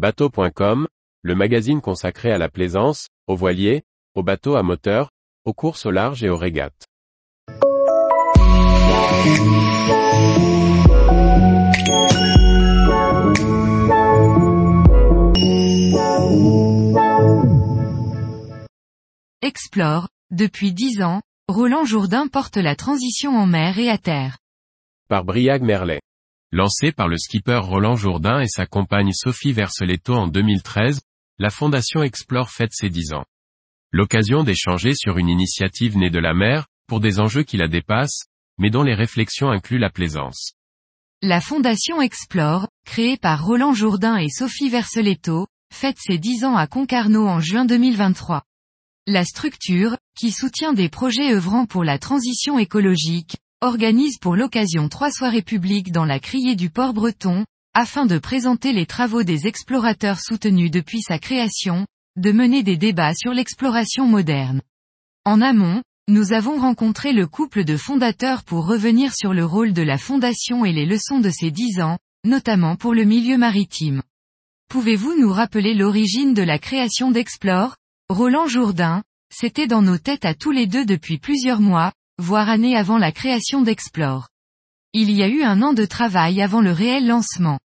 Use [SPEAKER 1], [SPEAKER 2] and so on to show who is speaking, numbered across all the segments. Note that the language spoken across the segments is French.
[SPEAKER 1] Bateau.com, le magazine consacré à la plaisance, aux voiliers, aux bateaux à moteur, aux courses au large et aux régates.
[SPEAKER 2] Explore, depuis dix ans, Roland Jourdain porte la transition en mer et à terre.
[SPEAKER 1] Par Briag Merlet. Lancé par le skipper Roland Jourdain et sa compagne Sophie Verseletto en 2013, la Fondation Explore fête ses 10 ans. L'occasion d'échanger sur une initiative née de la mer, pour des enjeux qui la dépassent, mais dont les réflexions incluent la plaisance.
[SPEAKER 2] La Fondation Explore, créée par Roland Jourdain et Sophie Verseletto, fête ses 10 ans à Concarneau en juin 2023. La structure, qui soutient des projets œuvrant pour la transition écologique, organise pour l'occasion trois soirées publiques dans la criée du port breton, afin de présenter les travaux des explorateurs soutenus depuis sa création, de mener des débats sur l'exploration moderne. En amont, nous avons rencontré le couple de fondateurs pour revenir sur le rôle de la fondation et les leçons de ces dix ans, notamment pour le milieu maritime. Pouvez-vous nous rappeler l'origine de la création d'Explore? Roland Jourdain, c'était dans nos têtes à tous les deux depuis plusieurs mois, voire années avant la création d'Explore. Il y a eu un an de travail avant le réel lancement.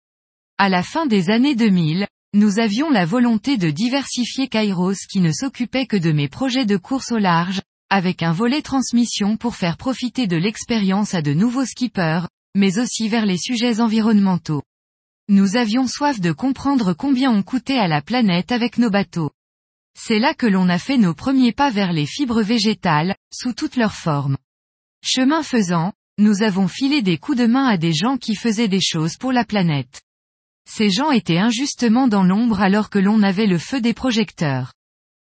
[SPEAKER 2] À la fin des années 2000, nous avions la volonté de diversifier Kairos qui ne s'occupait que de mes projets de course au large, avec un volet transmission pour faire profiter de l'expérience à de nouveaux skippers, mais aussi vers les sujets environnementaux. Nous avions soif de comprendre combien on coûtait à la planète avec nos bateaux. C'est là que l'on a fait nos premiers pas vers les fibres végétales, sous toutes leurs formes. Chemin faisant, nous avons filé des coups de main à des gens qui faisaient des choses pour la planète. Ces gens étaient injustement dans l'ombre alors que l'on avait le feu des projecteurs.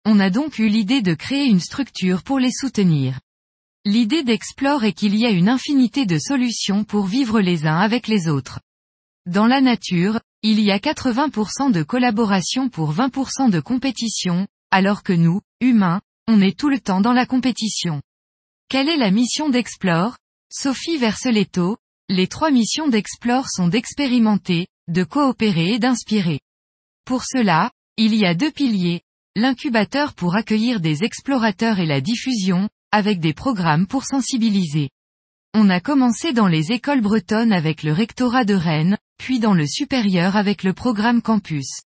[SPEAKER 2] On a donc eu l'idée de créer une structure pour les soutenir. L'idée d'Explore est qu'il y a une infinité de solutions pour vivre les uns avec les autres. Dans la nature, il y a 80% de collaboration pour 20% de compétition, alors que nous, humains, on est tout le temps dans la compétition. Quelle est la mission d'Explore? Sophie Verseletto, les trois missions d'Explore sont d'expérimenter, de coopérer et d'inspirer. Pour cela, il y a deux piliers, l'incubateur pour accueillir des explorateurs et la diffusion, avec des programmes pour sensibiliser. On a commencé dans les écoles bretonnes avec le rectorat de Rennes, puis dans le supérieur avec le programme Campus.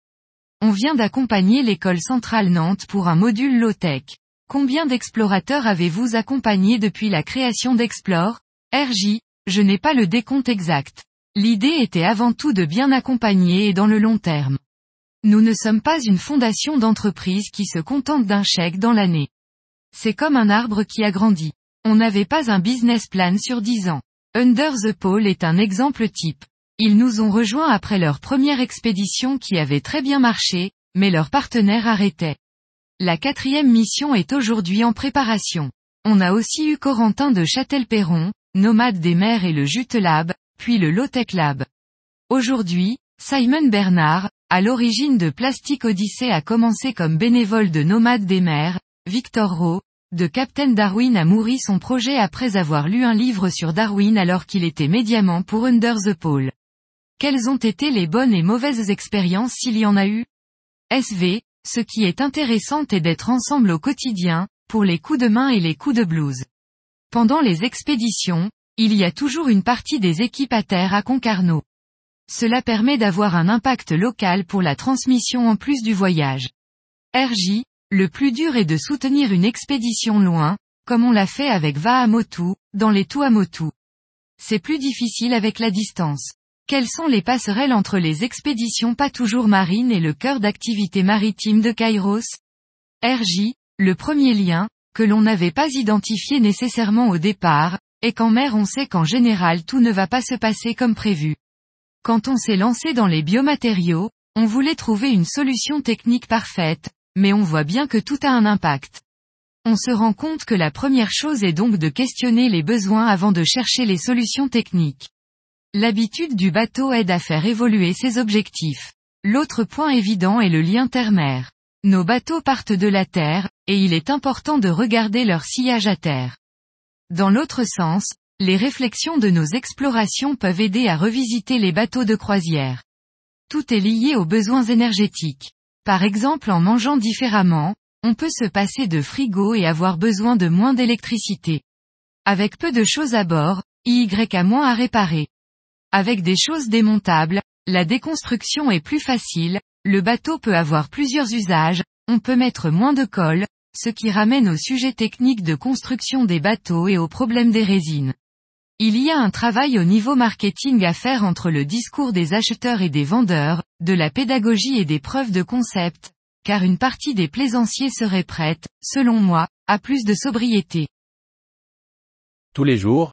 [SPEAKER 2] On vient d'accompagner l'école centrale Nantes pour un module low-tech. Combien d'explorateurs avez-vous accompagné depuis la création d'Explore? RJ, je n'ai pas le décompte exact. L'idée était avant tout de bien accompagner et dans le long terme. Nous ne sommes pas une fondation d'entreprise qui se contente d'un chèque dans l'année. C'est comme un arbre qui a grandi. On n'avait pas un business plan sur 10 ans. Under the Pole est un exemple type. Ils nous ont rejoints après leur première expédition qui avait très bien marché, mais leur partenaire arrêtait. La quatrième mission est aujourd'hui en préparation. On a aussi eu Corentin de Châtel-Perron, nomade des mers et le Jute Lab, puis le Lotech Lab. Aujourd'hui, Simon Bernard, à l'origine de Plastic Odyssey a commencé comme bénévole de Nomade des mers, Victor Rowe, de Captain Darwin a mouru son projet après avoir lu un livre sur Darwin alors qu'il était médiamant pour Under the Pole. Quelles ont été les bonnes et mauvaises expériences s'il y en a eu? SV, ce qui est intéressant est d'être ensemble au quotidien, pour les coups de main et les coups de blues. Pendant les expéditions, il y a toujours une partie des équipes à terre à Concarneau. Cela permet d'avoir un impact local pour la transmission en plus du voyage. RJ, le plus dur est de soutenir une expédition loin, comme on l'a fait avec Vahamotu, dans les Tuamotu. C'est plus difficile avec la distance. Quelles sont les passerelles entre les expéditions pas toujours marines et le cœur d'activité maritime de Kairos? RJ, le premier lien, que l'on n'avait pas identifié nécessairement au départ, est qu'en mer on sait qu'en général tout ne va pas se passer comme prévu. Quand on s'est lancé dans les biomatériaux, on voulait trouver une solution technique parfaite, mais on voit bien que tout a un impact. On se rend compte que la première chose est donc de questionner les besoins avant de chercher les solutions techniques. L'habitude du bateau aide à faire évoluer ses objectifs. L'autre point évident est le lien terre-mer. Nos bateaux partent de la terre, et il est important de regarder leur sillage à terre. Dans l'autre sens, les réflexions de nos explorations peuvent aider à revisiter les bateaux de croisière. tout est lié aux besoins énergétiques. Par exemple en mangeant différemment, on peut se passer de frigo et avoir besoin de moins d'électricité. Avec peu de choses à bord, y a moins à réparer. Avec des choses démontables, la déconstruction est plus facile, le bateau peut avoir plusieurs usages, on peut mettre moins de colle, ce qui ramène au sujet technique de construction des bateaux et aux problèmes des résines. Il y a un travail au niveau marketing à faire entre le discours des acheteurs et des vendeurs, de la pédagogie et des preuves de concept, car une partie des plaisanciers serait prête, selon moi, à plus de sobriété.
[SPEAKER 1] Tous les jours,